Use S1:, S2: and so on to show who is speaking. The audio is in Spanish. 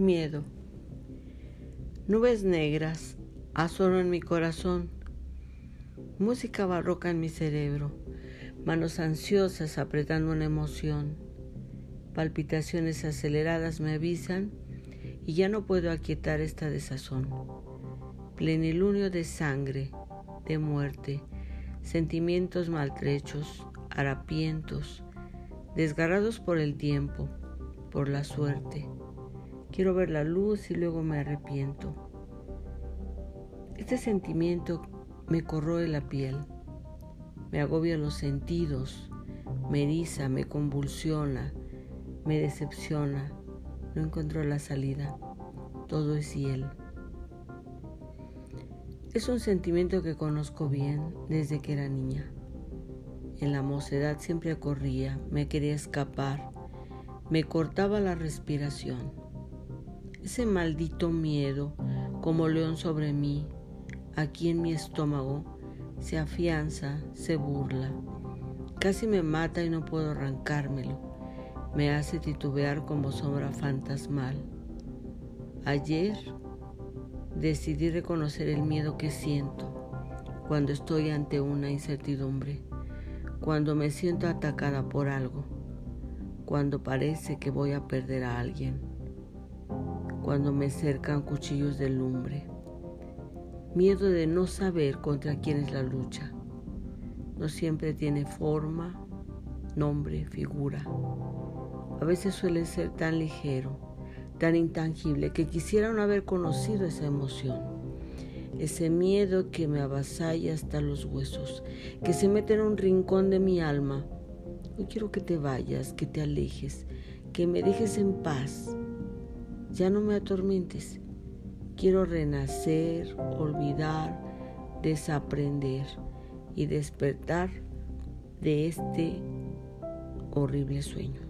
S1: Miedo. Nubes negras asoran mi corazón. Música barroca en mi cerebro. Manos ansiosas apretando una emoción. Palpitaciones aceleradas me avisan y ya no puedo aquietar esta desazón. Plenilunio de sangre, de muerte, sentimientos maltrechos, harapientos, desgarrados por el tiempo, por la suerte Quiero ver la luz y luego me arrepiento. Este sentimiento me corroe la piel, me agobia los sentidos, me eriza, me convulsiona, me decepciona. No encuentro la salida. Todo es hiel. Es un sentimiento que conozco bien desde que era niña. En la mocedad siempre corría, me quería escapar, me cortaba la respiración. Ese maldito miedo, como león sobre mí, aquí en mi estómago, se afianza, se burla. Casi me mata y no puedo arrancármelo. Me hace titubear como sombra fantasmal. Ayer decidí reconocer el miedo que siento cuando estoy ante una incertidumbre, cuando me siento atacada por algo, cuando parece que voy a perder a alguien cuando me cercan cuchillos de lumbre. Miedo de no saber contra quién es la lucha. No siempre tiene forma, nombre, figura. A veces suele ser tan ligero, tan intangible, que quisiera no haber conocido esa emoción. Ese miedo que me avasalla hasta los huesos, que se mete en un rincón de mi alma. Hoy quiero que te vayas, que te alejes, que me dejes en paz ya no me atormentes. Quiero renacer, olvidar, desaprender y despertar de este horrible sueño.